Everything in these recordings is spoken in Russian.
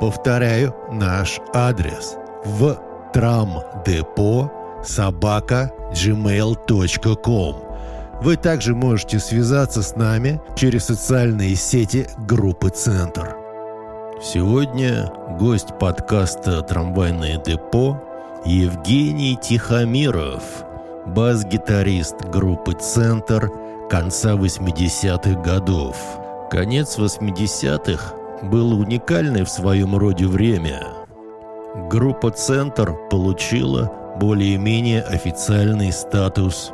Повторяю наш адрес в трамдепо собака gmail.com Вы также можете связаться с нами через социальные сети группы «Центр». Сегодня гость подкаста «Трамвайное депо» Евгений Тихомиров, бас-гитарист группы «Центр» конца 80-х годов. Конец 80-х было уникальное в своем роде время. Группа «Центр» получила более-менее официальный статус.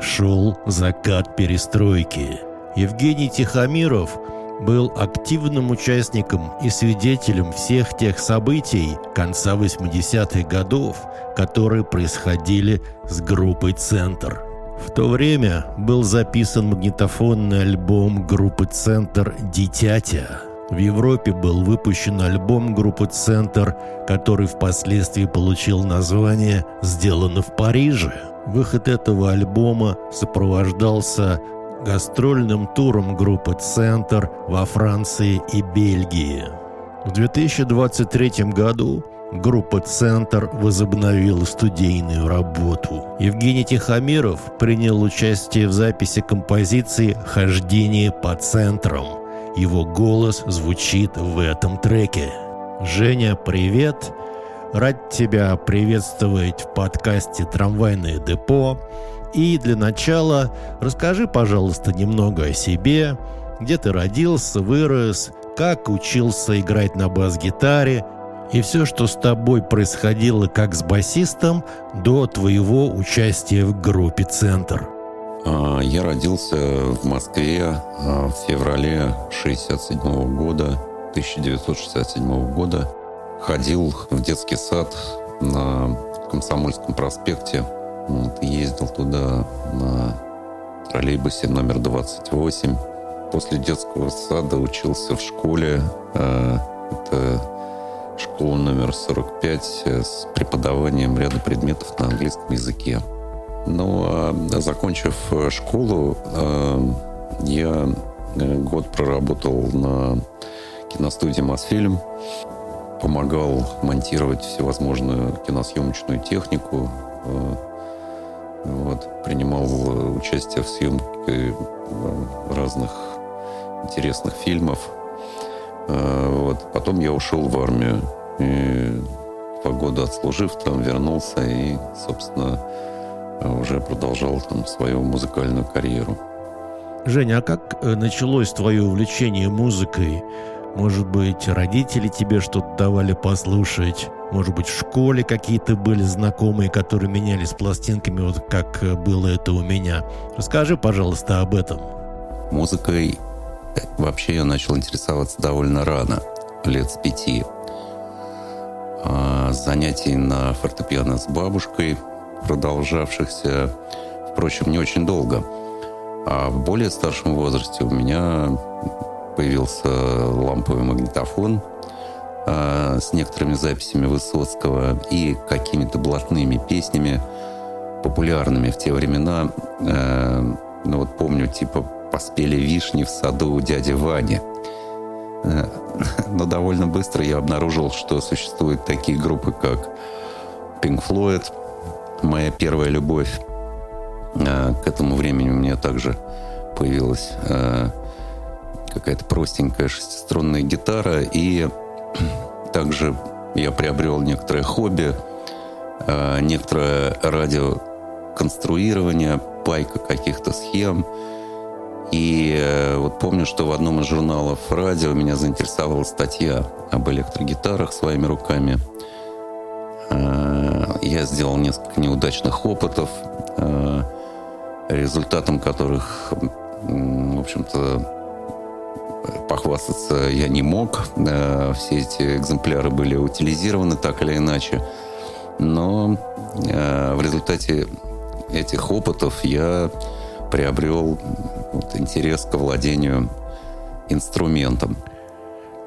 Шел закат перестройки. Евгений Тихомиров был активным участником и свидетелем всех тех событий конца 80-х годов, которые происходили с группой «Центр». В то время был записан магнитофонный альбом группы «Центр» «Дитятя». В Европе был выпущен альбом группы «Центр», который впоследствии получил название «Сделано в Париже». Выход этого альбома сопровождался гастрольным туром группы «Центр» во Франции и Бельгии. В 2023 году группа «Центр» возобновила студийную работу. Евгений Тихомиров принял участие в записи композиции «Хождение по центрам», его голос звучит в этом треке. Женя, привет! Рад тебя приветствовать в подкасте «Трамвайное депо». И для начала расскажи, пожалуйста, немного о себе, где ты родился, вырос, как учился играть на бас-гитаре и все, что с тобой происходило как с басистом до твоего участия в группе «Центр». А, я родился в Москве а, в феврале 67 года, 1967 года. Ходил в детский сад на Комсомольском проспекте. Вот, ездил туда на троллейбусе номер 28. После детского сада учился в школе. А, это школа номер 45 с преподаванием ряда предметов на английском языке. Но а, закончив э, школу, э, я э, год проработал на киностудии «Мосфильм», помогал монтировать всевозможную киносъемочную технику, вот, принимал участие в съемке разных интересных фильмов. Вот. Потом я ушел в армию. И два года отслужив, там вернулся и, собственно, уже продолжал там свою музыкальную карьеру. Женя, а как э, началось твое увлечение музыкой? Может быть, родители тебе что-то давали послушать? Может быть, в школе какие-то были знакомые, которые менялись пластинками, вот как э, было это у меня? Расскажи, пожалуйста, об этом. Музыкой э, вообще я начал интересоваться довольно рано, лет с пяти. А занятий на фортепиано с бабушкой – продолжавшихся, впрочем, не очень долго. А в более старшем возрасте у меня появился ламповый магнитофон э, с некоторыми записями Высоцкого и какими-то блатными песнями, популярными в те времена. Э, ну вот помню, типа «Поспели вишни в саду у дяди Вани». Э, но довольно быстро я обнаружил, что существуют такие группы, как Pink Floyd – моя первая любовь. А, к этому времени у меня также появилась а, какая-то простенькая шестиструнная гитара, и также я приобрел некоторое хобби, а, некоторое радиоконструирование, пайка каких-то схем. И э, вот помню, что в одном из журналов радио меня заинтересовала статья об электрогитарах своими руками – я сделал несколько неудачных опытов, э, результатом которых, в общем-то, похвастаться я не мог. Все эти экземпляры были утилизированы так или иначе. Но в результате этих опытов я приобрел вот, интерес к владению инструментом.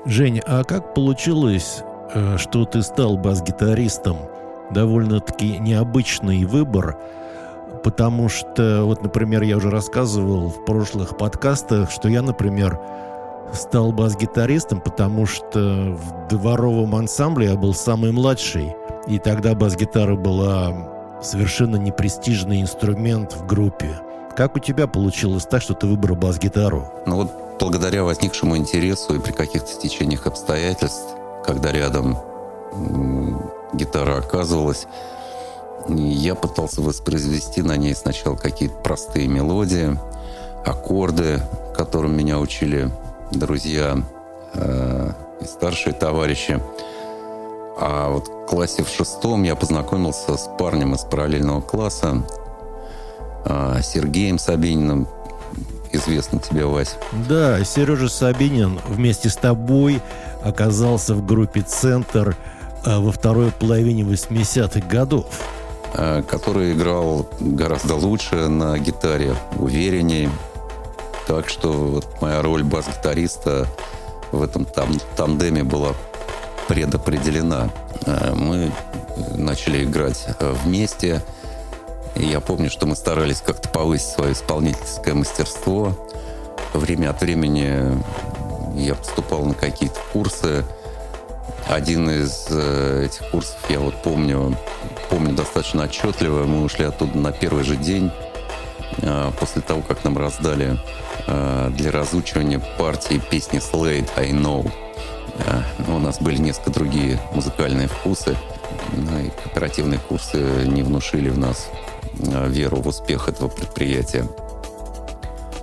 Женя, а как получилось, э, что ты стал бас-гитаристом? Довольно-таки необычный выбор, потому что, вот, например, я уже рассказывал в прошлых подкастах, что я, например, стал бас-гитаристом, потому что в дворовом ансамбле я был самый младший, и тогда бас-гитара была совершенно непрестижный инструмент в группе. Как у тебя получилось так, что ты выбрал бас-гитару? Ну вот благодаря возникшему интересу и при каких-то стечениях обстоятельств, когда рядом гитара оказывалась, я пытался воспроизвести на ней сначала какие-то простые мелодии, аккорды, которым меня учили друзья э, и старшие товарищи. А вот в классе в шестом я познакомился с парнем из параллельного класса, а, Сергеем Сабининым. Известно тебе, Вась. Да, Сережа Сабинин вместе с тобой оказался в группе «Центр» во второй половине 80-х годов. А, который играл гораздо лучше на гитаре, увереннее. Так что вот моя роль бас-гитариста в этом там, тандеме была предопределена. Мы начали играть вместе – и я помню, что мы старались как-то повысить свое исполнительское мастерство. Время от времени я поступал на какие-то курсы. Один из э, этих курсов я вот помню, помню достаточно отчетливо. Мы ушли оттуда на первый же день, э, после того, как нам раздали э, для разучивания партии песни Slade «I Know». У нас были несколько другие музыкальные вкусы, ну и кооперативные курсы не внушили в нас Э, веру в успех этого предприятия.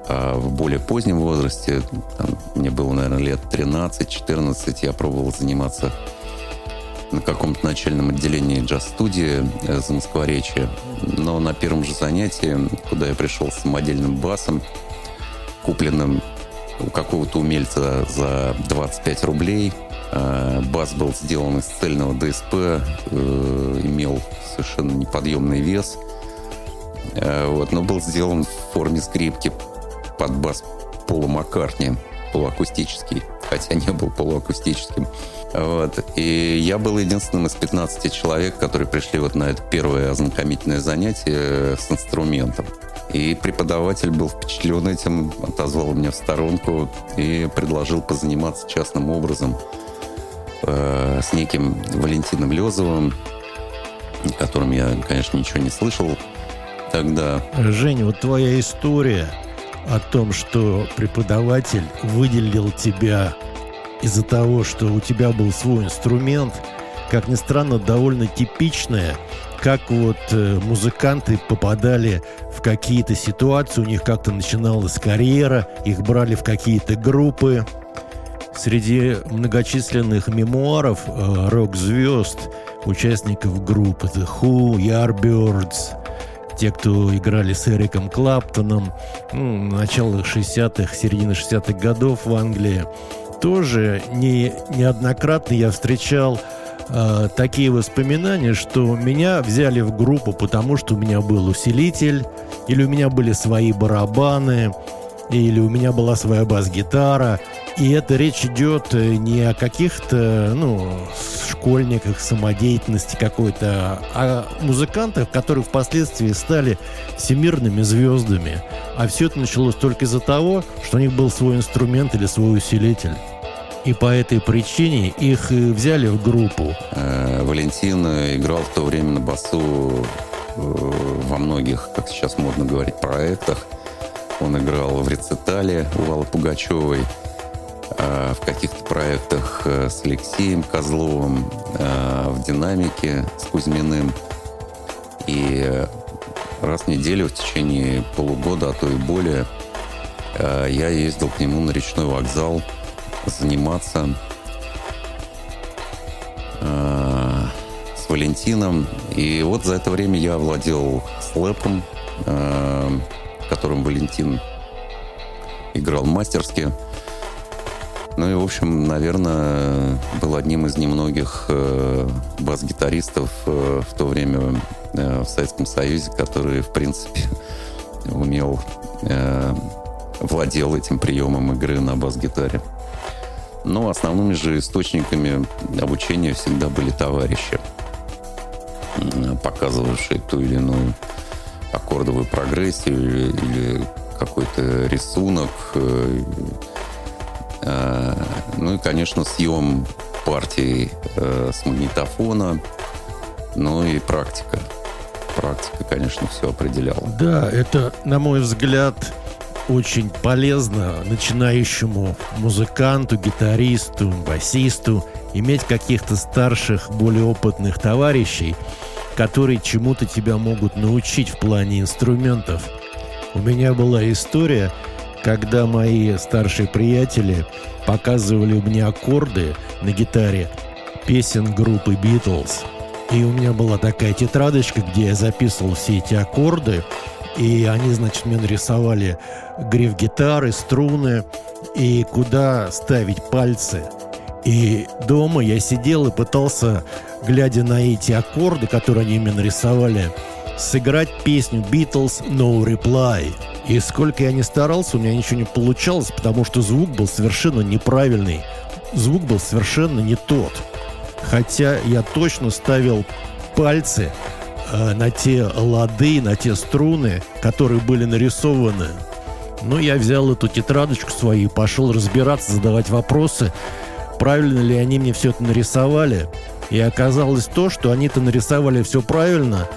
А в более позднем возрасте, там, мне было, наверное, лет 13-14, я пробовал заниматься на каком-то начальном отделении джаз-студии э, за Москворечье. Но на первом же занятии, куда я пришел с самодельным басом, купленным у какого-то умельца за 25 рублей, э, бас был сделан из цельного ДСП, имел совершенно неподъемный вес – Э, вот, но был сделан в форме скрипки под бас Пола Маккартни, полуакустический, хотя не был полуакустическим. Вот. И я был единственным из 15 человек, которые пришли вот на это первое ознакомительное занятие с инструментом. И преподаватель был впечатлен этим, отозвал меня в сторонку и предложил позаниматься частным образом э, с неким Валентином Лезовым, о котором я, конечно, ничего не слышал тогда. Женя, вот твоя история о том, что преподаватель выделил тебя из-за того, что у тебя был свой инструмент, как ни странно, довольно типичная, как вот э, музыканты попадали в какие-то ситуации, у них как-то начиналась карьера, их брали в какие-то группы. Среди многочисленных мемуаров э, рок-звезд, участников группы The Who, Yardbirds, те, кто играли с Эриком Клаптоном, ну, начало 60-х, середины 60-х годов в Англии, тоже не, неоднократно я встречал э, такие воспоминания, что меня взяли в группу, потому что у меня был усилитель, или у меня были свои барабаны, или у меня была своя бас-гитара. И это речь идет э, не о каких-то, ну, школьниках, самодеятельности какой-то, а музыкантах, которые впоследствии стали всемирными звездами. А все это началось только из-за того, что у них был свой инструмент или свой усилитель. И по этой причине их взяли в группу. Э, Валентин играл в то время на басу э, во многих, как сейчас модно говорить, проектах. Он играл в рецитале у Валы Пугачевой, а, в каких-то проектах э, с Алексеем Козловым, а, в «Динамике» с Кузьминым. И раз в неделю в течение полугода, а то и более, я ездил к нему на речной вокзал заниматься с Валентином. И вот за это время я владел слэпом, которым Валентин играл мастерски. Ну и, в общем, наверное, был одним из немногих э, бас-гитаристов э, в то время э, в Советском Союзе, который, в принципе, умел, э, владел этим приемом игры на бас-гитаре. Но основными же источниками обучения всегда были товарищи, показывавшие ту или иную аккордовую прогрессию или, или какой-то рисунок. Э, э, ну и, конечно, съем партии э, с магнитофона, ну и практика. Практика, конечно, все определяла. Да, это, на мой взгляд, очень полезно начинающему музыканту, гитаристу, басисту иметь каких-то старших, более опытных товарищей, которые чему-то тебя могут научить в плане инструментов. У меня была история, когда мои старшие приятели показывали мне аккорды на гитаре песен группы Beatles. И у меня была такая тетрадочка, где я записывал все эти аккорды, и они, значит, мне нарисовали гриф гитары, струны и куда ставить пальцы. И дома я сидел и пытался, глядя на эти аккорды, которые они мне нарисовали, сыграть песню Beatles No Reply. И сколько я не старался, у меня ничего не получалось, потому что звук был совершенно неправильный. Звук был совершенно не тот. Хотя я точно ставил пальцы э, на те лады, на те струны, которые были нарисованы. Но я взял эту тетрадочку свою и пошел разбираться, задавать вопросы, правильно ли они мне все это нарисовали. И оказалось то, что они-то нарисовали все правильно,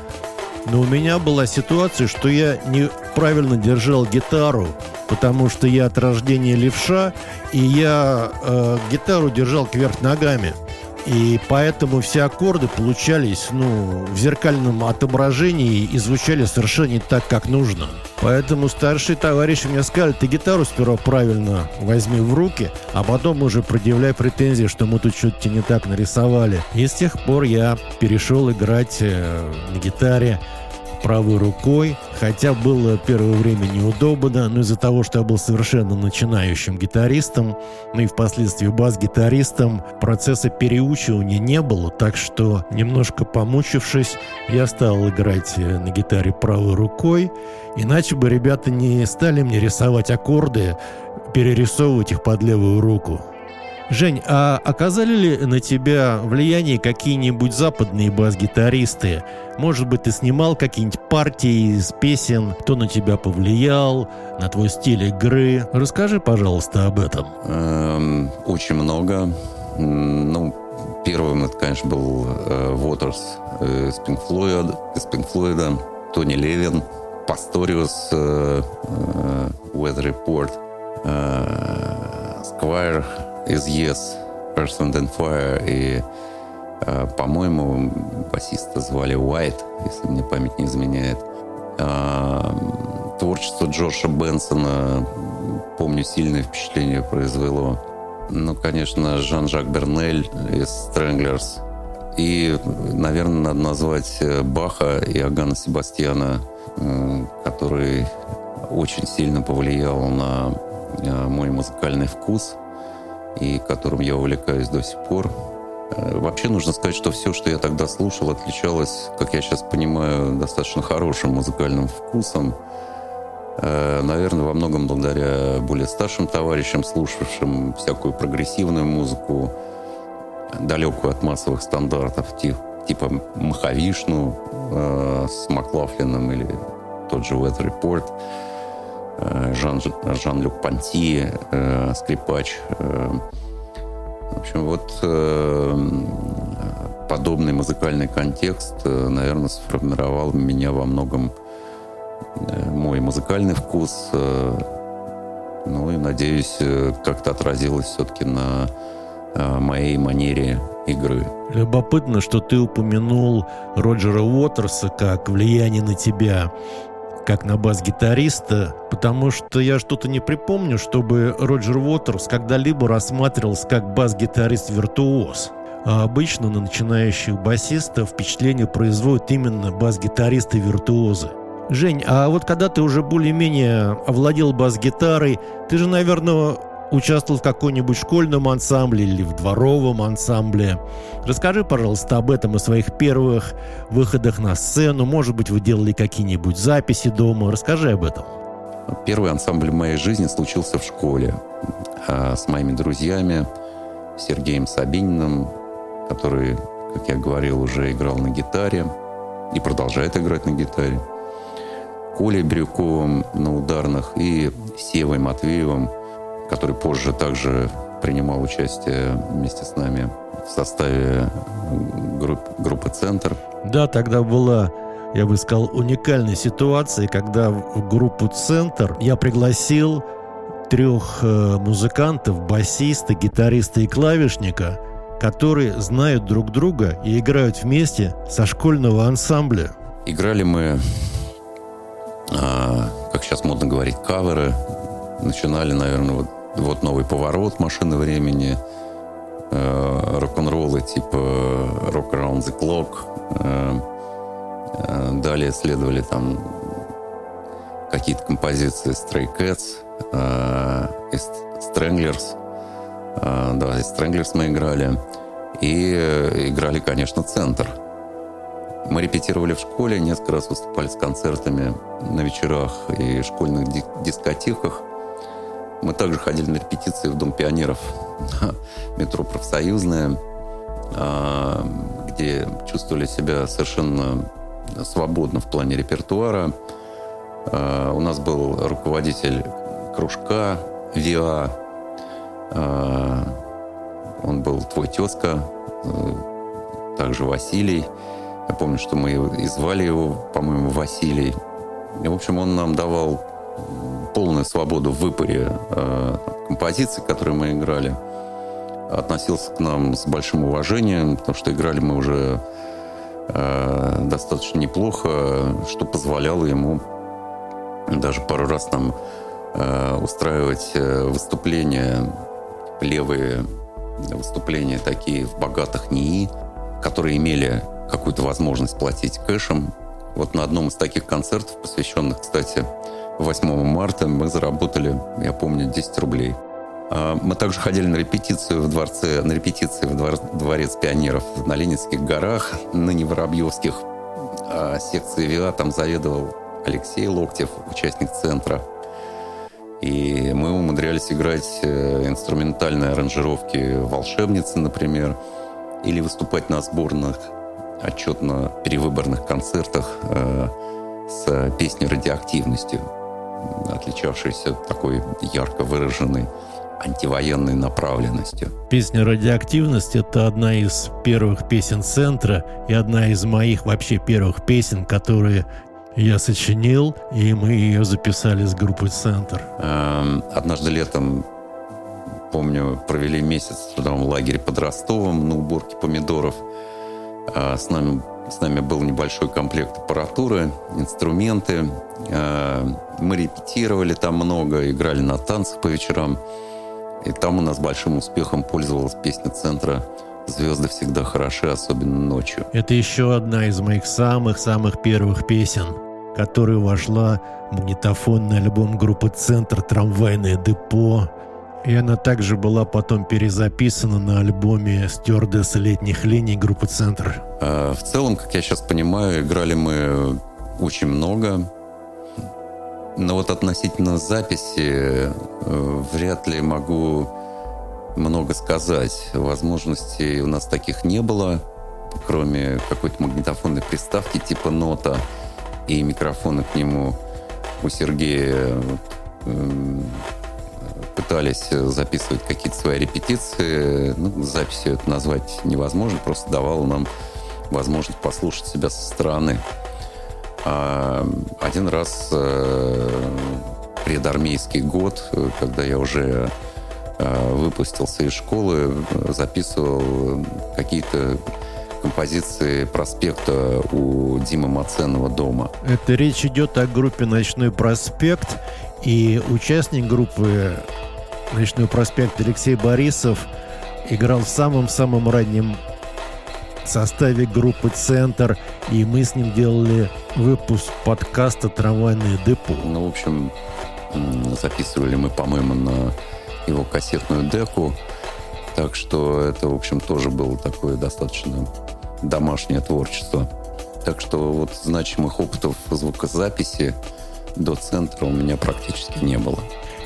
но у меня была ситуация, что я неправильно держал гитару, потому что я от рождения левша, и я э, гитару держал кверх ногами. И поэтому все аккорды получались, ну, в зеркальном отображении и звучали совершенно не так, как нужно. Поэтому старшие товарищи мне сказали, ты гитару сперва правильно возьми в руки, а потом уже предъявляй претензии, что мы тут что-то не так нарисовали. И с тех пор я перешел играть э, на гитаре правой рукой, хотя было первое время неудобно, но из-за того, что я был совершенно начинающим гитаристом, ну и впоследствии бас-гитаристом, процесса переучивания не было, так что, немножко помучившись, я стал играть э, на гитаре правой рукой, иначе бы ребята не стали мне рисовать аккорды, перерисовывать их под левую руку. Жень, а оказали ли на тебя влияние какие-нибудь западные бас-гитаристы? Может быть, ты снимал какие-нибудь партии из песен, кто на тебя повлиял, на твой стиль игры? Расскажи, пожалуйста, об этом. Эм, очень много. Ну, первым это, конечно, был э, Waters э, из Pink Floyd, Тони Левин, Пасториус, э, э, Weather Report, э, Squire, из Yes, Earth and Fire, и, э, по-моему, басиста звали Уайт, если мне память не изменяет. Э, творчество Джорджа Бенсона, помню, сильное впечатление произвело. Ну, конечно, Жан-Жак Бернель из Stranglers. И, наверное, надо назвать э, Баха и Агана Себастьяна, э, который очень сильно повлиял на э, мой музыкальный вкус – и которым я увлекаюсь до сих пор. Э, вообще нужно сказать, что все, что я тогда слушал, отличалось, как я сейчас понимаю, достаточно хорошим музыкальным вкусом. Э, наверное, во многом благодаря более старшим товарищам, слушавшим всякую прогрессивную музыку, далекую от массовых стандартов, типа Махавишну э, с Маклафлином или тот же Weather Report – Жан, Жан-Люк Панти, э, скрипач. Э, в общем, вот подобный музыкальный контекст, наверное, сформировал меня во многом мой музыкальный вкус. Ну и, надеюсь, как-то отразилось все-таки на моей манере игры. Любопытно, что ты упомянул Роджера Уотерса как влияние на тебя как на бас-гитариста, потому что я что-то не припомню, чтобы Роджер Уотерс когда-либо рассматривался как бас-гитарист-виртуоз. А обычно на начинающих басистов впечатление производят именно бас-гитаристы-виртуозы. Жень, а вот когда ты уже более-менее овладел бас-гитарой, ты же, наверное, участвовал в каком-нибудь школьном ансамбле или в дворовом ансамбле. Расскажи, пожалуйста, об этом и своих первых выходах на сцену. Может быть, вы делали какие-нибудь записи дома. Расскажи об этом. Первый ансамбль в моей жизни случился в школе а, с моими друзьями Сергеем Сабининым, который, как я говорил, уже играл на гитаре и продолжает играть на гитаре. Колей Брюковым на ударных и Севой Матвеевым, который позже также принимал участие вместе с нами в составе групп, группы «Центр». Да, тогда была я бы сказал, уникальная ситуация, когда в группу «Центр» я пригласил трех э, музыкантов, басиста, гитариста и клавишника, которые знают друг друга и играют вместе со школьного ансамбля. Играли мы, а, как сейчас модно говорить, каверы. Начинали, наверное, вот, вот новый поворот машины времени, э, рок-н-роллы типа Rock Around the Clock, э, Э, далее следовали там какие-то композиции Stray Cats, э, Stranglers. Э, да, Stranglers мы играли. И играли, конечно, центр. Мы репетировали в школе, несколько раз выступали с концертами на вечерах и школьных дискотеках. Мы также ходили на репетиции в Дом пионеров метро Профсоюзное, где чувствовали себя совершенно свободно в плане репертуара. А, у нас был руководитель кружка ВИА. А, он был твой тезка, также Василий. Я помню, что мы и звали его, по-моему, Василий. И, в общем, он нам давал полную свободу в выборе э, композиций, которые мы играли. Относился к нам с большим уважением, потому что играли мы уже Э, достаточно неплохо, что позволяло ему даже пару раз нам э, устраивать э, выступления, левые выступления такие в богатых НИИ, которые имели какую-то возможность платить кэшем. Вот на одном из таких концертов, посвященных, кстати, 8 марта, мы заработали, я помню, 10 рублей – а, мы также ходили на репетицию в дворце, на репетиции в двор, дворец пионеров на Ленинских горах, ныне Воробьевских. А секции ВИА там заведовал Алексей Локтев, участник центра. И мы умудрялись играть э, инструментальные аранжировки «Волшебницы», например, или выступать на сборных отчетно-перевыборных концертах э, с песней «Радиоактивностью», отличавшейся такой ярко выраженной антивоенной направленностью. Песня «Радиоактивность» — это одна из первых песен центра и одна из моих вообще первых песен, которые я сочинил, и мы ее записали с группой «Центр». Эм, однажды летом, помню, провели месяц в трудовом лагере под Ростовом на уборке помидоров. Э, с нами, с нами был небольшой комплект аппаратуры, инструменты. Э, мы репетировали там много, играли на танцах по вечерам. И там у нас большим успехом пользовалась песня центра «Звезды всегда хороши, особенно ночью». Это еще одна из моих самых-самых первых песен, которая вошла в магнитофонный альбом группы «Центр. Трамвайное депо». И она также была потом перезаписана на альбоме «Стюардесс летних линий» группы «Центр». А, в целом, как я сейчас понимаю, играли мы очень много. Но вот относительно записи э, вряд ли могу много сказать. Возможностей у нас таких не было, кроме какой-то магнитофонной приставки типа нота и микрофона к нему у Сергея э, пытались записывать какие-то свои репетиции. Ну, записью это назвать невозможно, просто давало нам возможность послушать себя со стороны. А один раз э, предармейский год, э, когда я уже э, выпустился из школы, записывал какие-то композиции проспекта у Димы Маценова дома. Это речь идет о группе «Ночной проспект», и участник группы «Ночной проспект» Алексей Борисов играл в самом-самом раннем составе группы «Центр», и мы с ним делали выпуск подкаста «Трамвайное депо». Ну, в общем, записывали мы, по-моему, на его кассетную деку. Так что это, в общем, тоже было такое достаточно домашнее творчество. Так что вот значимых опытов звукозаписи до центра у меня практически не было.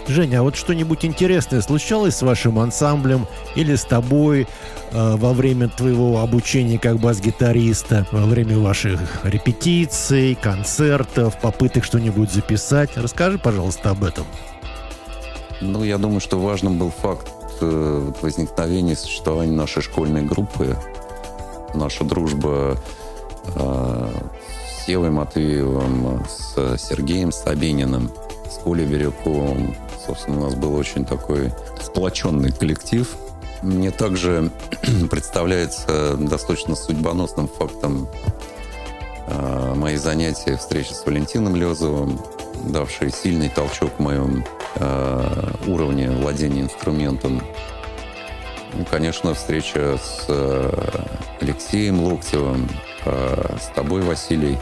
Женя, а вот что-нибудь интересное случалось с вашим ансамблем или с тобой э, во время твоего обучения как бас-гитариста, во время ваших репетиций, концертов, попыток что-нибудь записать? Расскажи, пожалуйста, об этом. Ну, я думаю, что важным был факт э, возникновения существования нашей школьной группы. Наша дружба э, с Севой Матвеевым, с Сергеем Сабининым, с Колей Бирюковым, Собственно, у нас был очень такой сплоченный коллектив. Мне также представляется достаточно судьбоносным фактом э, мои занятия, встречи с Валентином Лезовым, давшие сильный толчок в моем э, уровне владения инструментом. Конечно, встреча с э, Алексеем Локтевым, э, с тобой, Василий.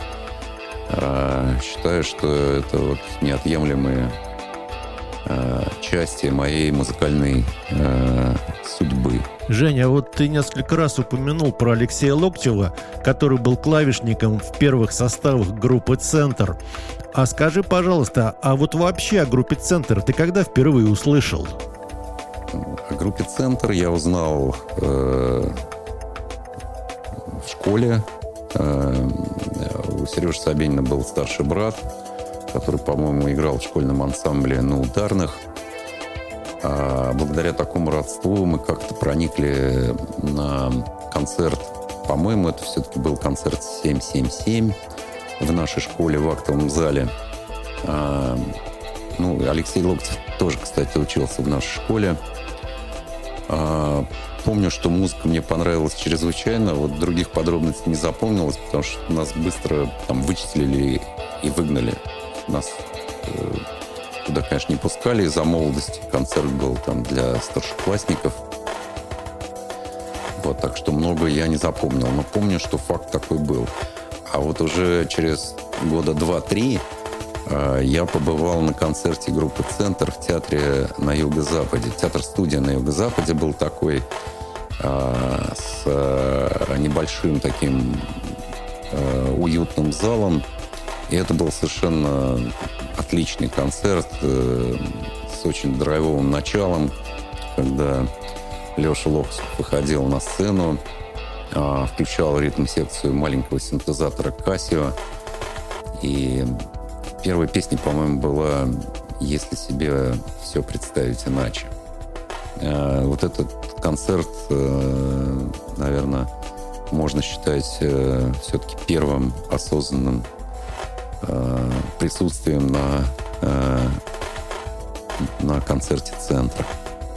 Э, считаю, что это вот неотъемлемые э, части моей музыкальной э, судьбы. Женя, вот ты несколько раз упомянул про Алексея Локтева, который был клавишником в первых составах группы «Центр». А скажи, пожалуйста, а вот вообще о группе «Центр» ты когда впервые услышал? О группе «Центр» я узнал э, в школе. Э, у Сережи Собянина был старший брат – который, по-моему, играл в школьном ансамбле на ударных. А благодаря такому родству мы как-то проникли на концерт. По-моему, это все-таки был концерт 777 в нашей школе в актовом зале. А, ну, Алексей Локтев тоже, кстати, учился в нашей школе. А, помню, что музыка мне понравилась чрезвычайно. Вот других подробностей не запомнилось, потому что нас быстро там вычислили и выгнали нас э, туда, конечно, не пускали из-за молодости. Концерт был там для старшеклассников. Вот, так что много я не запомнил. Но помню, что факт такой был. А вот уже через года два-три я побывал на концерте группы «Центр» в театре на Юго-Западе. Театр-студия на Юго-Западе был такой э, с э, небольшим таким уютным залом, и это был совершенно отличный концерт э, с очень драйвовым началом, когда Леша Локсов выходил на сцену, включал ритм-секцию маленького синтезатора Casio. И первая песня, по-моему, была «Если себе все представить иначе». Э, вот этот концерт, э, наверное, можно считать э, все-таки первым осознанным присутствием на, на концерте центра.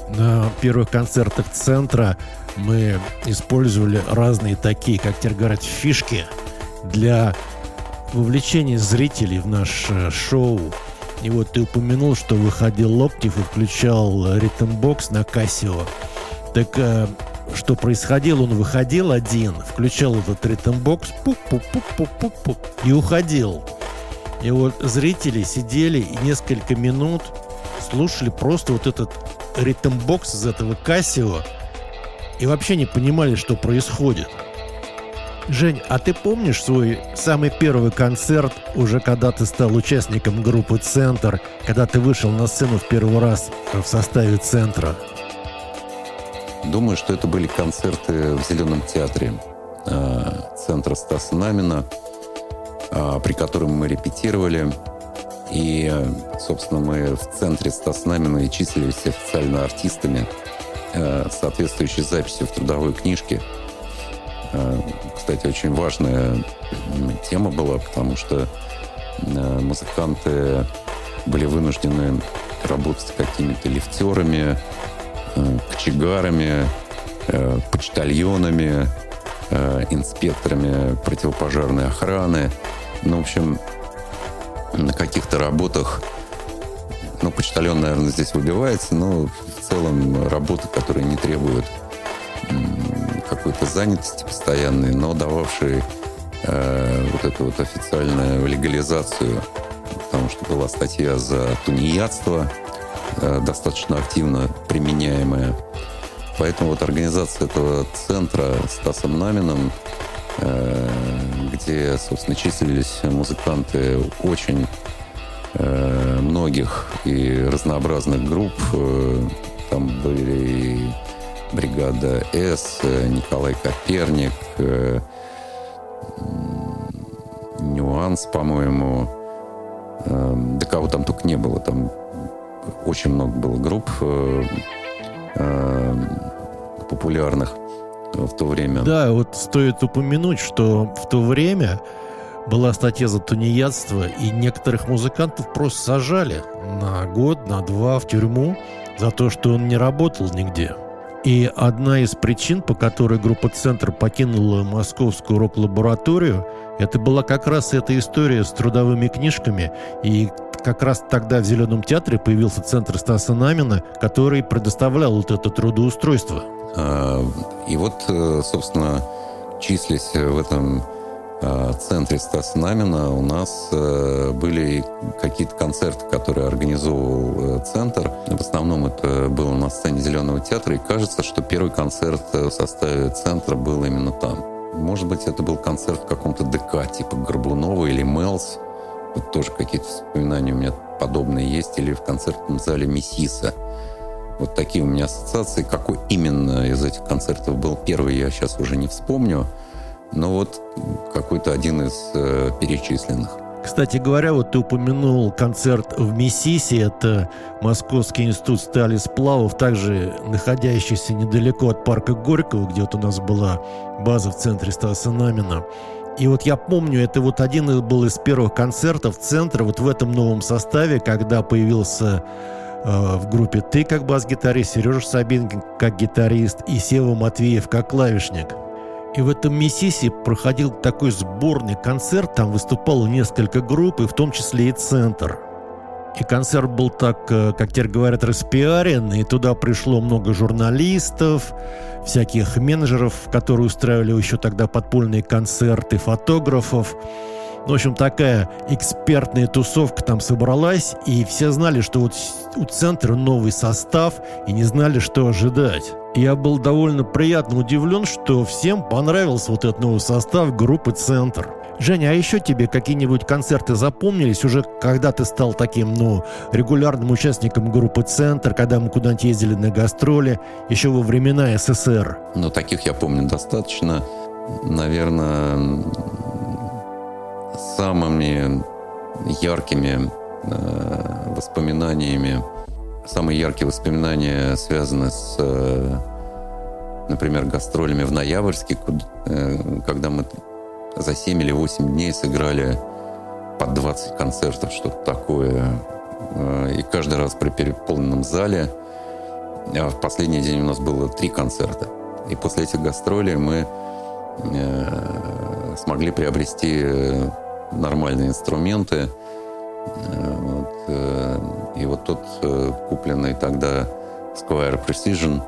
На первых концертах центра мы использовали разные такие, как теперь говорят, фишки для вовлечения зрителей в наше шоу. И вот ты упомянул, что выходил Локтев и включал ритм-бокс на Кассио. Так э, что происходило? Он выходил один, включал этот ритм-бокс, пуп-пуп-пуп-пуп-пуп, и уходил. И вот зрители сидели и несколько минут слушали просто вот этот ритм-бокс из этого Кассио и вообще не понимали, что происходит. Жень, а ты помнишь свой самый первый концерт, уже когда ты стал участником группы «Центр», когда ты вышел на сцену в первый раз в составе «Центра»? Думаю, что это были концерты в Зеленом театре э, Центра Стаса Намина – а, при котором мы репетировали. И, собственно, мы в центре Стаснамина и числились официально артистами, э, соответствующей записью в трудовой книжке. Э, кстати, очень важная тема была, потому что э, музыканты были вынуждены работать с какими-то лифтерами, кочегарами, почтальонами, инспекторами противопожарной охраны – ну, в общем, на каких-то работах, ну, почтальон, наверное, здесь выбивается, но в целом работы, которые не требуют какой-то занятости постоянной, но дававшие э, вот эту вот официальную легализацию, потому что была статья за тунеядство, э, достаточно активно применяемая. Поэтому вот организация этого центра Стасом Намином, э, где, собственно, числились музыканты очень э, многих и разнообразных групп. Там были бригада С, Николай Коперник, Нюанс, по-моему, да кого там только не было. Там очень много было групп э, э, популярных в то время. Да, вот стоит упомянуть, что в то время была статья за тунеядство, и некоторых музыкантов просто сажали на год, на два в тюрьму за то, что он не работал нигде. И одна из причин, по которой группа «Центр» покинула московскую рок-лабораторию, это была как раз эта история с трудовыми книжками и как раз тогда в Зеленом театре появился центр Стаса Намина, который предоставлял вот это трудоустройство. А, и вот, э, собственно, числись в этом центре Стаса Намина у нас э, были какие-то концерты, которые организовывал э, центр. В основном это было на сцене Зеленого театра, и кажется, что первый концерт в составе центра был именно там. Может быть, это был концерт в каком-то ДК, типа Горбунова или Мелс. Вот тоже какие-то воспоминания у меня подобные есть. Или в концертном зале Мессиса. Вот такие у меня ассоциации. Какой именно из этих концертов был первый, я сейчас уже не вспомню. Но вот какой-то один из э, перечисленных. Кстати говоря, вот ты упомянул концерт в Миссиси, это Московский институт стали сплавов, также находящийся недалеко от парка Горького, где вот у нас была база в центре Стаса Намина. И вот я помню, это вот один был из первых концертов центра вот в этом новом составе, когда появился э, в группе ты как бас-гитарист, Сережа Сабинкин как гитарист и Сева Матвеев как клавишник. И в этом Миссиси проходил такой сборный концерт, там выступало несколько групп, и в том числе и «Центр». И концерт был так, э, как теперь говорят, распиарен, и туда пришло много журналистов, всяких менеджеров, которые устраивали еще тогда подпольные концерты, фотографов. В общем, такая экспертная тусовка там собралась, и все знали, что вот у центра новый состав, и не знали, что ожидать. Я был довольно приятно удивлен, что всем понравился вот этот новый состав группы «Центр». Женя, а еще тебе какие-нибудь концерты запомнились уже, когда ты стал таким, ну, регулярным участником группы «Центр», когда мы куда-нибудь ездили на гастроли, еще во времена СССР? Ну, таких я помню достаточно. Наверное, самыми яркими э, воспоминаниями, самые яркие воспоминания связаны с, э, например, гастролями в Ноябрьске, э, когда мы за 7 или 8 дней сыграли под 20 концертов, что-то такое. Э, и каждый раз при переполненном зале. А в последний день у нас было три концерта. И после этих гастролей мы э, смогли приобрести нормальные инструменты. Э, вот, э, и вот тот э, купленный тогда Squire Precision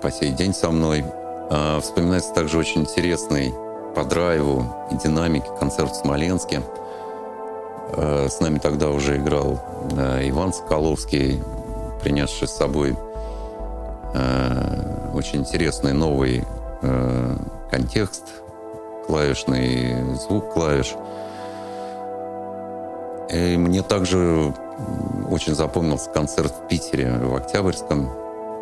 по сей день со мной. А вспоминается также очень интересный по драйву и динамике концерт в Смоленске. С нами тогда уже играл Иван Соколовский, принесший с собой очень интересный новый контекст клавишный звук клавиш. И мне также очень запомнился концерт в Питере, в Октябрьском.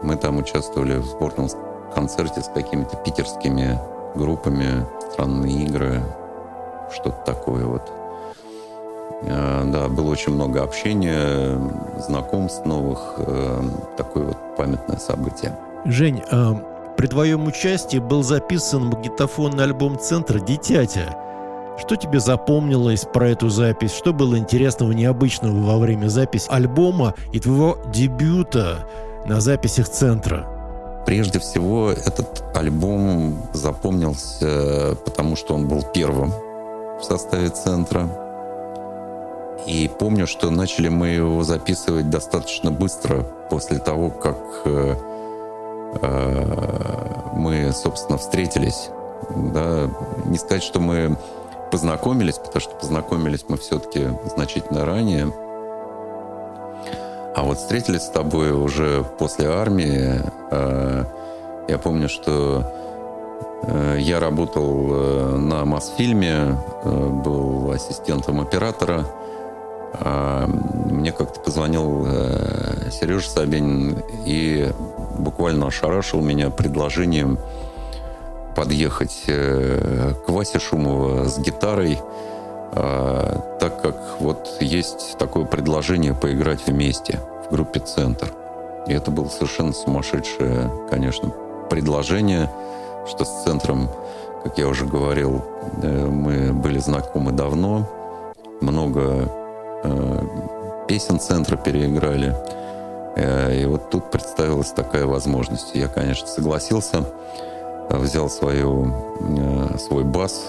Мы там участвовали в сборном концерте с какими-то питерскими группами, странные игры, что-то такое вот. А, да, было очень много общения, знакомств новых, э, такое вот памятное событие. Жень, а при твоем участии был записан магнитофонный альбом Центра «Дитятя». Что тебе запомнилось про эту запись? Что было интересного, необычного во время записи альбома и твоего дебюта на записях Центра? Прежде всего, этот альбом запомнился, потому что он был первым в составе Центра. И помню, что начали мы его записывать достаточно быстро после того, как э, Э, мы, собственно, встретились. Да, не сказать, что мы познакомились, потому что познакомились мы все-таки значительно ранее. А вот встретились с тобой уже после армии. Э, я помню, что э, я работал э, на Мосфильме, был ассистентом оператора. А, мне как-то позвонил Сережа Собянин и буквально ошарашил меня предложением подъехать к Васе Шумова с гитарой – а, так как вот есть такое предложение поиграть вместе в группе «Центр». И это было совершенно сумасшедшее, конечно, предложение, что с «Центром», как я уже говорил, э, мы были знакомы давно, много э, песен «Центра» переиграли. Э, и вот тут представилась такая возможность. Я, конечно, согласился, взял свою, свой бас,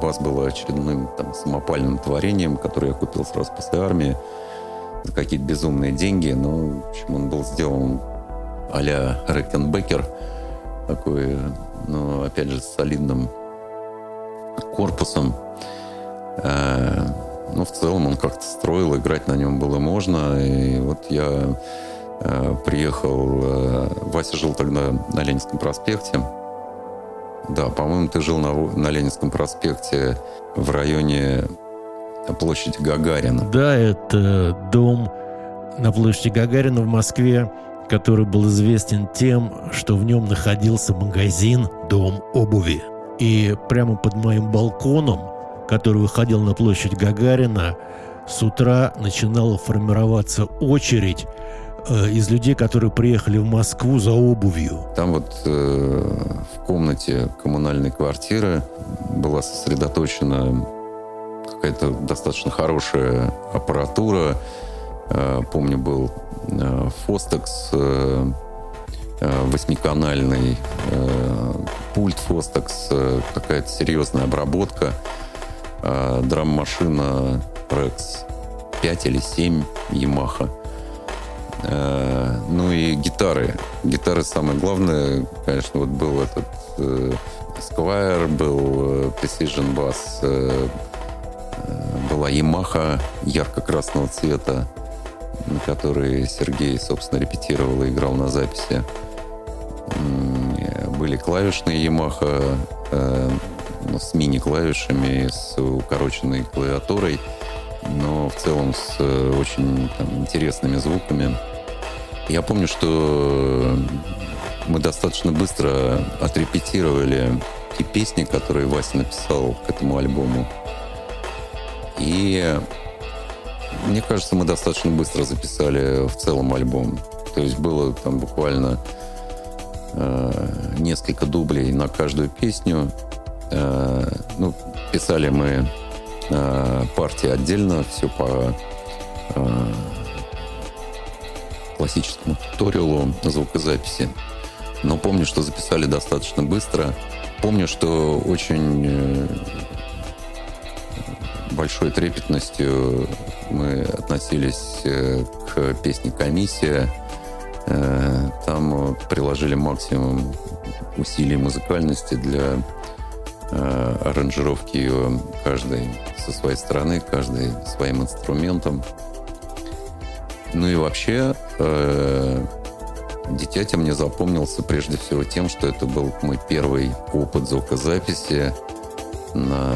Бас был очередным там, самопальным творением, которое я купил сразу после армии за какие-то безумные деньги. Но, в общем, он был сделан а-ля Рекенбекер, такой, ну, опять же, с солидным корпусом. Ну, в целом он как-то строил, играть на нем было можно. И вот я э, приехал... Э, Вася жил тогда на Ленинском проспекте. Да, по-моему, ты жил на, на Ленинском проспекте в районе площади Гагарина. Да, это дом на площади Гагарина в Москве, который был известен тем, что в нем находился магазин «Дом обуви». И прямо под моим балконом, который выходил на площадь Гагарина, с утра начинала формироваться очередь Э, из людей, которые приехали в Москву за обувью. Там вот э, в комнате коммунальной квартиры была сосредоточена какая-то достаточно хорошая аппаратура. Э, помню, был э, Фостекс э, э, восьмиканальный, э, пульт Фостекс, э, какая-то серьезная обработка, э, драм-машина Rex 5 или 7 Yamaha – Э, ну и гитары. Гитары самое главное, конечно, вот был этот э, Squire, был э, Precision Bass, э, э, была Yamaha ярко-красного цвета, на которой Сергей, собственно, репетировал и играл на записи. Были клавишные Yamaha э, с мини-клавишами, с укороченной клавиатурой, но в целом с э, очень там, интересными звуками. Я помню, что мы достаточно быстро отрепетировали те песни, которые Вася написал к этому альбому. И мне кажется, мы достаточно быстро записали в целом альбом. То есть было там буквально э, несколько дублей на каждую песню. Э, ну, писали мы э, партии отдельно, все по э, классическому туториалу звукозаписи. Но помню, что записали достаточно быстро. Помню, что очень э, большой трепетностью мы относились к песне «Комиссия». Там приложили максимум усилий музыкальности для аранжировки ее каждой со своей стороны, каждый своим инструментом. Ну и вообще, э, мне запомнился прежде всего тем, что это был мой первый опыт звукозаписи на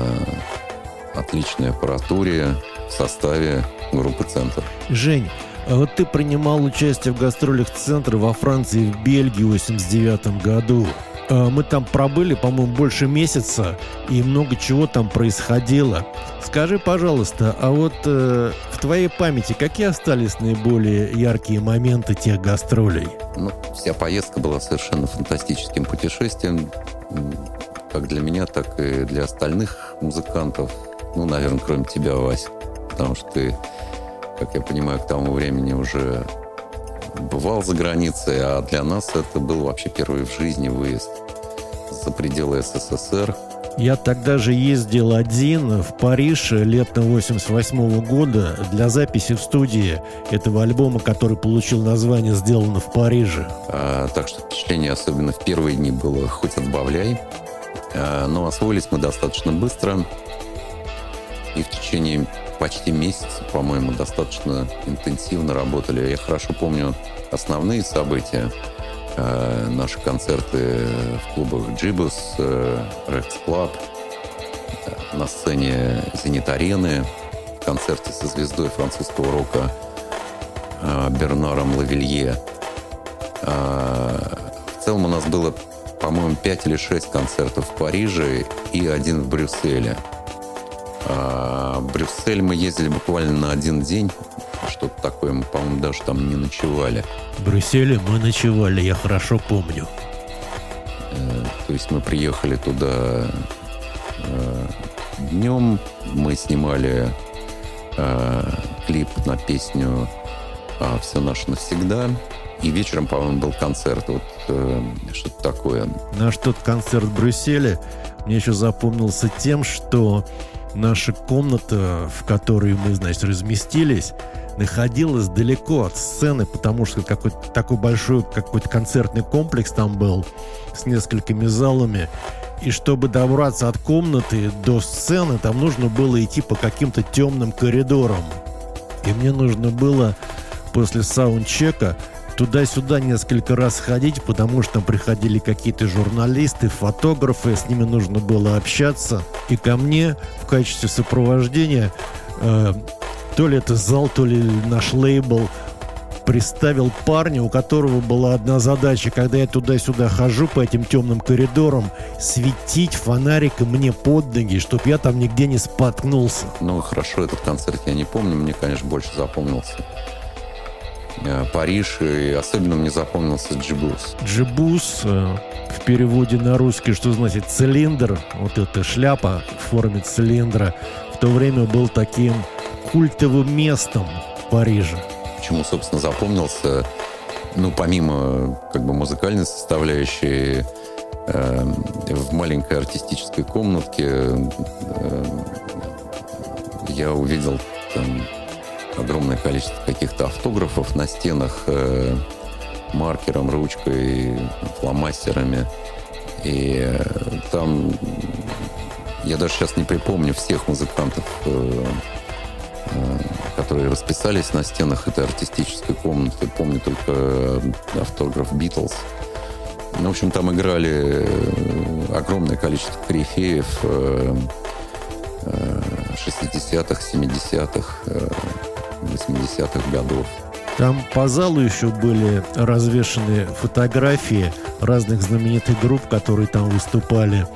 отличной аппаратуре в составе группы «Центр». Жень, а вот ты принимал участие в гастролях центра во Франции и в Бельгии в 89 году. А мы там пробыли, по-моему, больше месяца, и много чего там происходило. Скажи, пожалуйста, а вот э, в твоей памяти какие остались наиболее яркие моменты тех гастролей? Ну, вся поездка была совершенно фантастическим путешествием, как для меня, так и для остальных музыкантов. Ну, наверное, кроме тебя, Вась, потому что ты, как я понимаю, к тому времени уже бывал за границей, а для нас это был вообще первый в жизни выезд за пределы СССР. Я тогда же ездил один в Париж летом 88 -го года для записи в студии этого альбома, который получил название «Сделано в Париже». А, так что впечатление, особенно в первые дни, было хоть отбавляй. А, но освоились мы достаточно быстро. И в течение почти месяца, по-моему, достаточно интенсивно работали. Я хорошо помню основные события. Э, наши концерты в клубах Gibus, э, Rex Club, э, на сцене Зенит-арены, концерте со звездой французского рока э, Бернаром Лавилье. Э, в целом у нас было, по-моему, 5 или 6 концертов в Париже и один в Брюсселе. А Брюссель мы ездили буквально на один день. Что-то такое, мы, по-моему, даже там не ночевали. В Брюсселе мы ночевали, я хорошо помню. Э, то есть мы приехали туда э, днем, мы снимали э, клип на песню «Все наше навсегда». И вечером, по-моему, был концерт, вот что-то такое. Наш тот концерт в Брюсселе мне еще запомнился тем, что наша комната, в которой мы, значит, разместились, находилась далеко от сцены, потому что какой-то такой большой какой-то концертный комплекс там был с несколькими залами. И чтобы добраться от комнаты до сцены, там нужно было идти по каким-то темным коридорам. И мне нужно было после саундчека туда-сюда несколько раз ходить, потому что приходили какие-то журналисты, фотографы, с ними нужно было общаться. И ко мне в качестве сопровождения э, то ли это зал, то ли наш лейбл приставил парня, у которого была одна задача, когда я туда-сюда хожу по этим темным коридорам, светить фонариком мне под ноги, чтобы я там нигде не споткнулся. Ну, хорошо, этот концерт я не помню, мне, конечно, больше запомнился. Э, Париж, и особенно мне запомнился Джибус. Джибус э, в переводе на русский, что значит цилиндр, вот эта шляпа в форме цилиндра, в то время был таким культовым местом в Париже. Почему, собственно, запомнился, ну, помимо как бы музыкальной составляющей, э, в маленькой артистической комнатке э, я увидел там огромное количество каких-то автографов на стенах э, маркером, ручкой, фломастерами. И э, там я даже сейчас не припомню всех музыкантов, э, э, которые расписались на стенах этой артистической комнаты. Помню только автограф Битлз. Ну, в общем, там играли э, огромное количество корифеев 60-х, 70-х, 80-х годов. Там по залу еще были развешаны фотографии разных знаменитых групп, которые там выступали.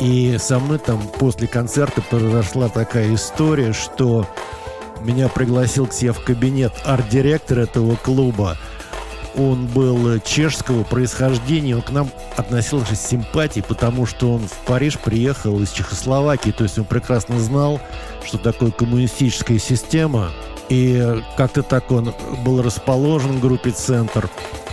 И со мной там после концерта произошла такая история, что меня пригласил к себе в кабинет арт-директор этого клуба. Он был чешского происхождения, он к нам относился с симпатией, потому что он в Париж приехал из Чехословакии, то есть он прекрасно знал, что такое коммунистическая система – и как-то так он был расположен в группе «Центр».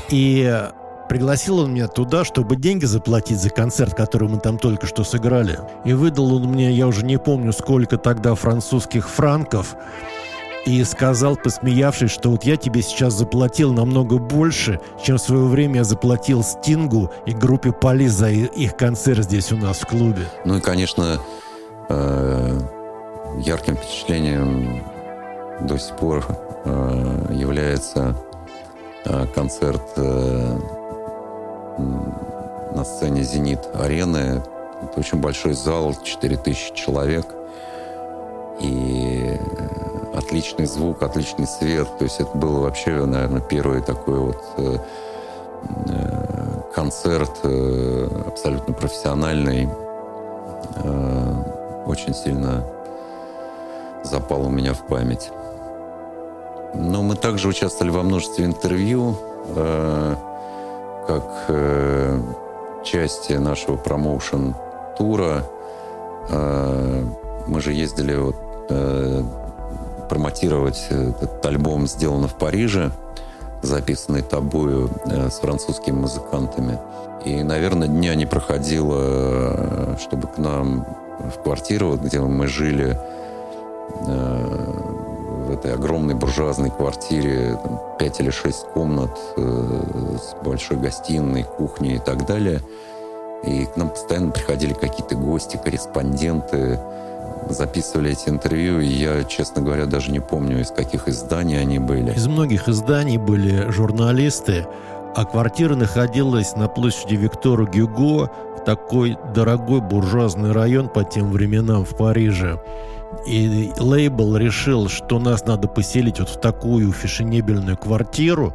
И пригласил он меня туда, чтобы деньги заплатить за концерт, который мы там только что сыграли. И выдал он мне, я уже не помню, сколько тогда французских франков, и сказал, посмеявшись, что вот я тебе сейчас заплатил намного больше, чем в свое время я заплатил Стингу и группе Поли за их концерт здесь у нас в клубе. Ну и, конечно, э, ярким впечатлением до сих пор э, является э, концерт э, на сцене «Зенит-арены». Это очень большой зал, 4000 человек. И отличный звук, отличный свет. То есть это был вообще, наверное, первый такой вот концерт абсолютно профессиональный. Очень сильно запал у меня в память. Но мы также участвовали во множестве интервью, э, как э, части нашего промоушен-тура. Э, мы же ездили вот, э, промотировать этот альбом «Сделано в Париже», записанный тобою э, с французскими музыкантами. И, наверное, дня не проходило, э, чтобы к нам в квартиру, где мы жили, э, этой огромной буржуазной квартире, там, 5 или 6 комнат э, с большой гостиной, кухней и так далее. И к нам постоянно приходили какие-то гости, корреспонденты. записывали эти интервью, и я, честно говоря, даже не помню, из каких изданий они были. Из многих изданий были журналисты, а квартира находилась на площади Виктора Гюго, в такой дорогой буржуазный район по тем временам в Париже. И лейбл решил, что нас надо поселить вот в такую фешенебельную квартиру,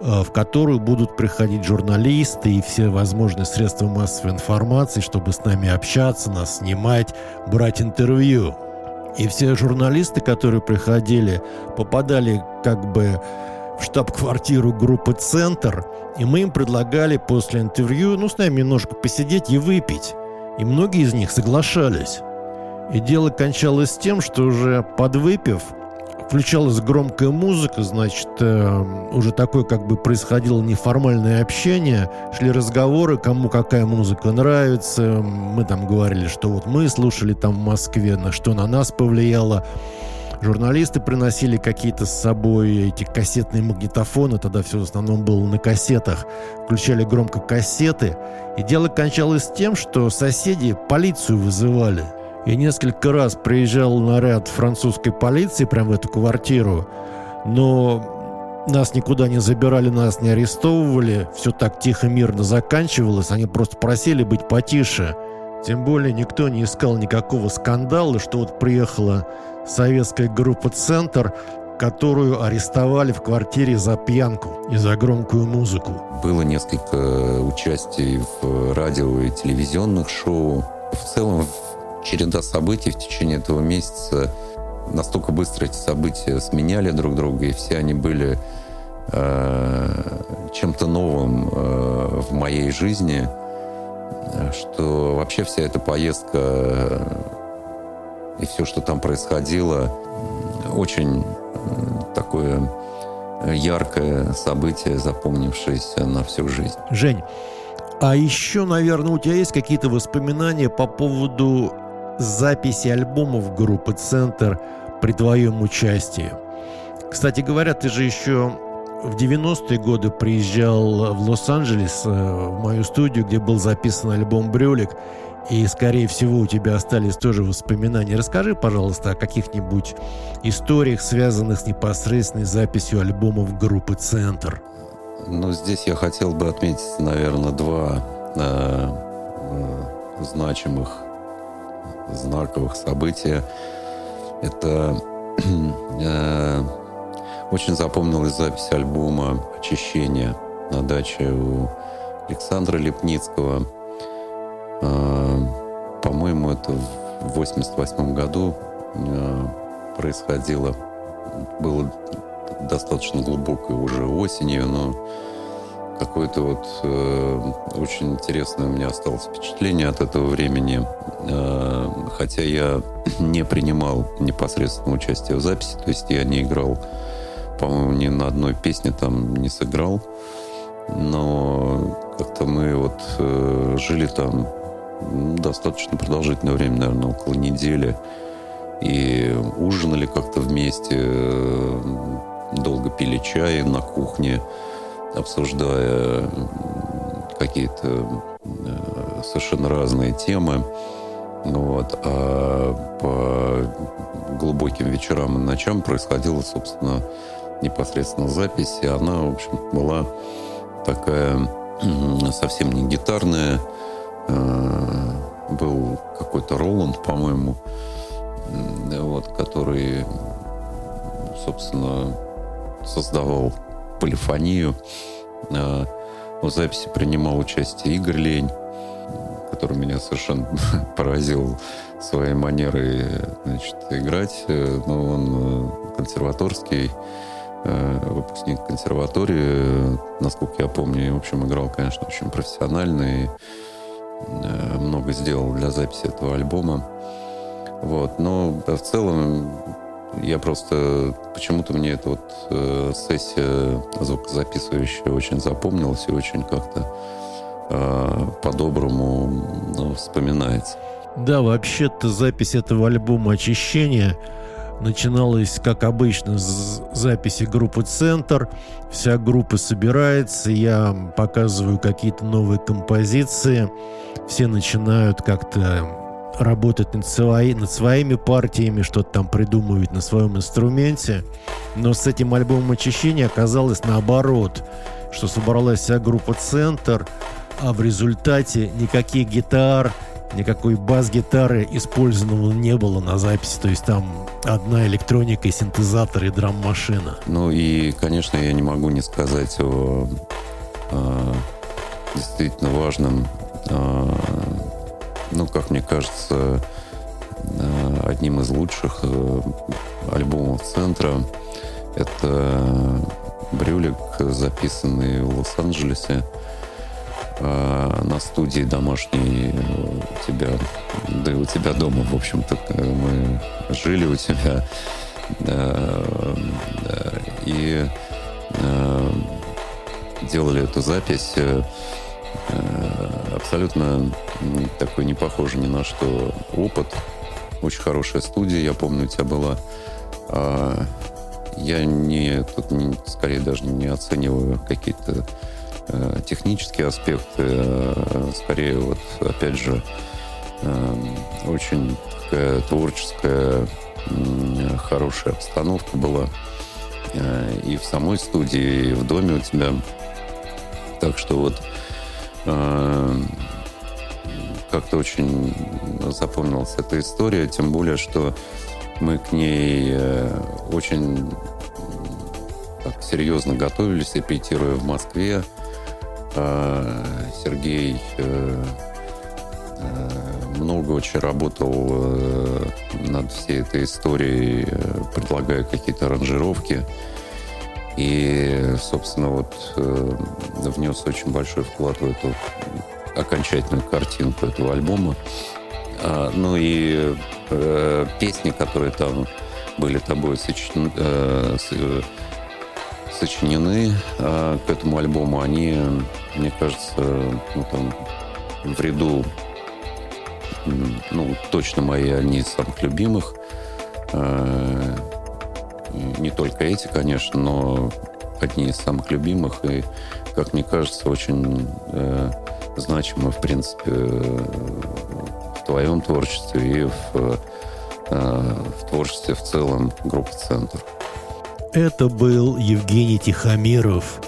э, в которую будут приходить журналисты и все возможные средства массовой информации, чтобы с нами общаться, нас снимать, брать интервью. И все журналисты, которые приходили, попадали как бы в штаб-квартиру группы «Центр», и мы им предлагали после интервью, ну, с нами немножко посидеть и выпить. И многие из них соглашались. И дело кончалось тем, что уже подвыпив, включалась громкая музыка, значит, э, уже такое как бы происходило неформальное общение, шли разговоры, кому какая музыка нравится, мы там говорили, что вот мы слушали там в Москве, на что на нас повлияло, Журналисты приносили какие-то с собой эти кассетные магнитофоны, тогда все в основном было на кассетах. Включали громко кассеты. И дело кончалось тем, что соседи полицию вызывали. И несколько раз приезжал наряд французской полиции прямо в эту квартиру. Но нас никуда не забирали, нас не арестовывали. Все так тихо, мирно заканчивалось. Они просто просили быть потише. Тем более никто не искал никакого скандала, что вот приехала советская группа «Центр», которую арестовали в квартире за пьянку и за громкую музыку. Было несколько участий в радио и телевизионных шоу. В целом, череда событий в течение этого месяца настолько быстро эти события сменяли друг друга, и все они были э, чем-то новым э, в моей жизни, что вообще вся эта поездка и все, что там происходило, очень такое яркое событие, запомнившееся на всю жизнь. Жень, а еще, наверное, у тебя есть какие-то воспоминания по поводу записи альбомов группы «Центр» при твоем участии? Кстати говоря, ты же еще в 90-е годы приезжал в Лос-Анджелес, э, в мою студию, где был записан альбом «Брюлик», и, скорее всего, у тебя остались тоже воспоминания. Расскажи, пожалуйста, о каких-нибудь историях, связанных с непосредственной записью альбомов группы «Центр». Ну, здесь я хотел бы отметить, наверное, два э, э, значимых, знаковых события. Это э, очень запомнилась запись альбома «Очищение» на даче у Александра Лепницкого – а, по-моему, это в 88 году а, происходило. Было достаточно глубокой уже осенью, но какое-то вот э, очень интересное у меня осталось впечатление от этого времени. Э, хотя я не принимал непосредственно участие в записи, то есть я не играл, по-моему, ни на одной песне там не сыграл. Но как-то мы вот э, жили там достаточно продолжительное время, наверное, около недели. И ужинали как-то вместе, долго пили чай на кухне, обсуждая какие-то э, совершенно разные темы. Вот. А по глубоким вечерам и ночам происходила, собственно, непосредственно запись. И она, в общем, была такая совсем не гитарная, Э, был какой-то Роланд, по-моему, вот, который, собственно, создавал полифонию. Э, в записи принимал участие Игорь Лень, который меня совершенно поразил своей манерой значит, играть. Э, но он консерваторский выпускник консерватории, насколько я помню, и, в общем, играл, конечно, очень профессионально Э, много сделал для записи этого альбома. Вот. Но в целом я просто... Почему-то мне эта вот э, сессия звукозаписывающая очень запомнилась и очень как-то э, по-доброму ну, вспоминается. Да, вообще-то запись этого альбома «Очищение» начиналась, как обычно, с записи группы «Центр». Вся группа собирается, я показываю какие-то новые композиции. Все начинают как-то работать над, свои, над своими партиями, что-то там придумывать на своем инструменте. Но с этим альбомом очищения оказалось наоборот, что собралась вся группа «Центр», а в результате никаких гитар, никакой бас-гитары использованного не было на записи. То есть там одна электроника, синтезатор и драм-машина. Ну и, конечно, я не могу не сказать о, о действительно важном, о, ну, как мне кажется, одним из лучших э, альбомов центра. Это брюлик, записанный в Лос-Анджелесе э, на студии домашней у тебя, да и у тебя дома, в общем-то, мы жили у тебя. Э, и э, делали эту запись э, абсолютно такой не похожий ни на что опыт. Очень хорошая студия, я помню, у тебя была. А, я не, тут не, скорее даже не оцениваю какие-то э, технические аспекты, э, скорее вот, опять же, э, очень такая творческая, хорошая обстановка была э, и в самой студии, и в доме у тебя. Так что вот э, как-то очень запомнилась эта история, тем более, что мы к ней э, очень так, серьезно готовились, репетируя в Москве. А, Сергей э, э, много очень работал над всей этой историей, предлагая какие-то аранжировки. И, собственно, вот внес очень большой вклад в эту окончательную картинку этого альбома. А, ну и э, песни, которые там были тобой э, сочинены э, к этому альбому, они, мне кажется, ну, там, в ряду, ну, точно мои, одни из самых любимых. Э, не только эти, конечно, но одни из самых любимых и, как мне кажется, очень значимы, в принципе, в твоем творчестве и в, в творчестве в целом группы «Центр». Это был Евгений Тихомиров,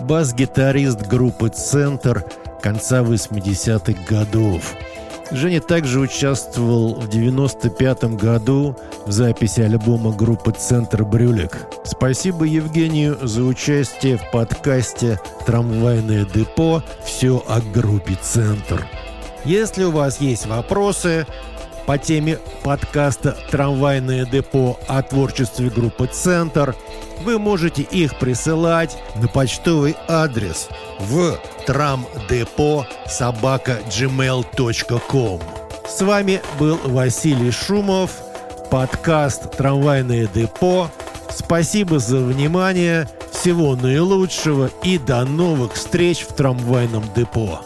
бас-гитарист группы «Центр» конца 80-х годов – Женя также участвовал в 95 году в записи альбома группы «Центр Брюлик». Спасибо Евгению за участие в подкасте «Трамвайное депо. Все о группе «Центр». Если у вас есть вопросы по теме подкаста «Трамвайное депо» о творчестве группы «Центр», вы можете их присылать на почтовый адрес в трамдепо собака gmail.com. С вами был Василий Шумов, подкаст «Трамвайное депо». Спасибо за внимание, всего наилучшего и до новых встреч в трамвайном депо.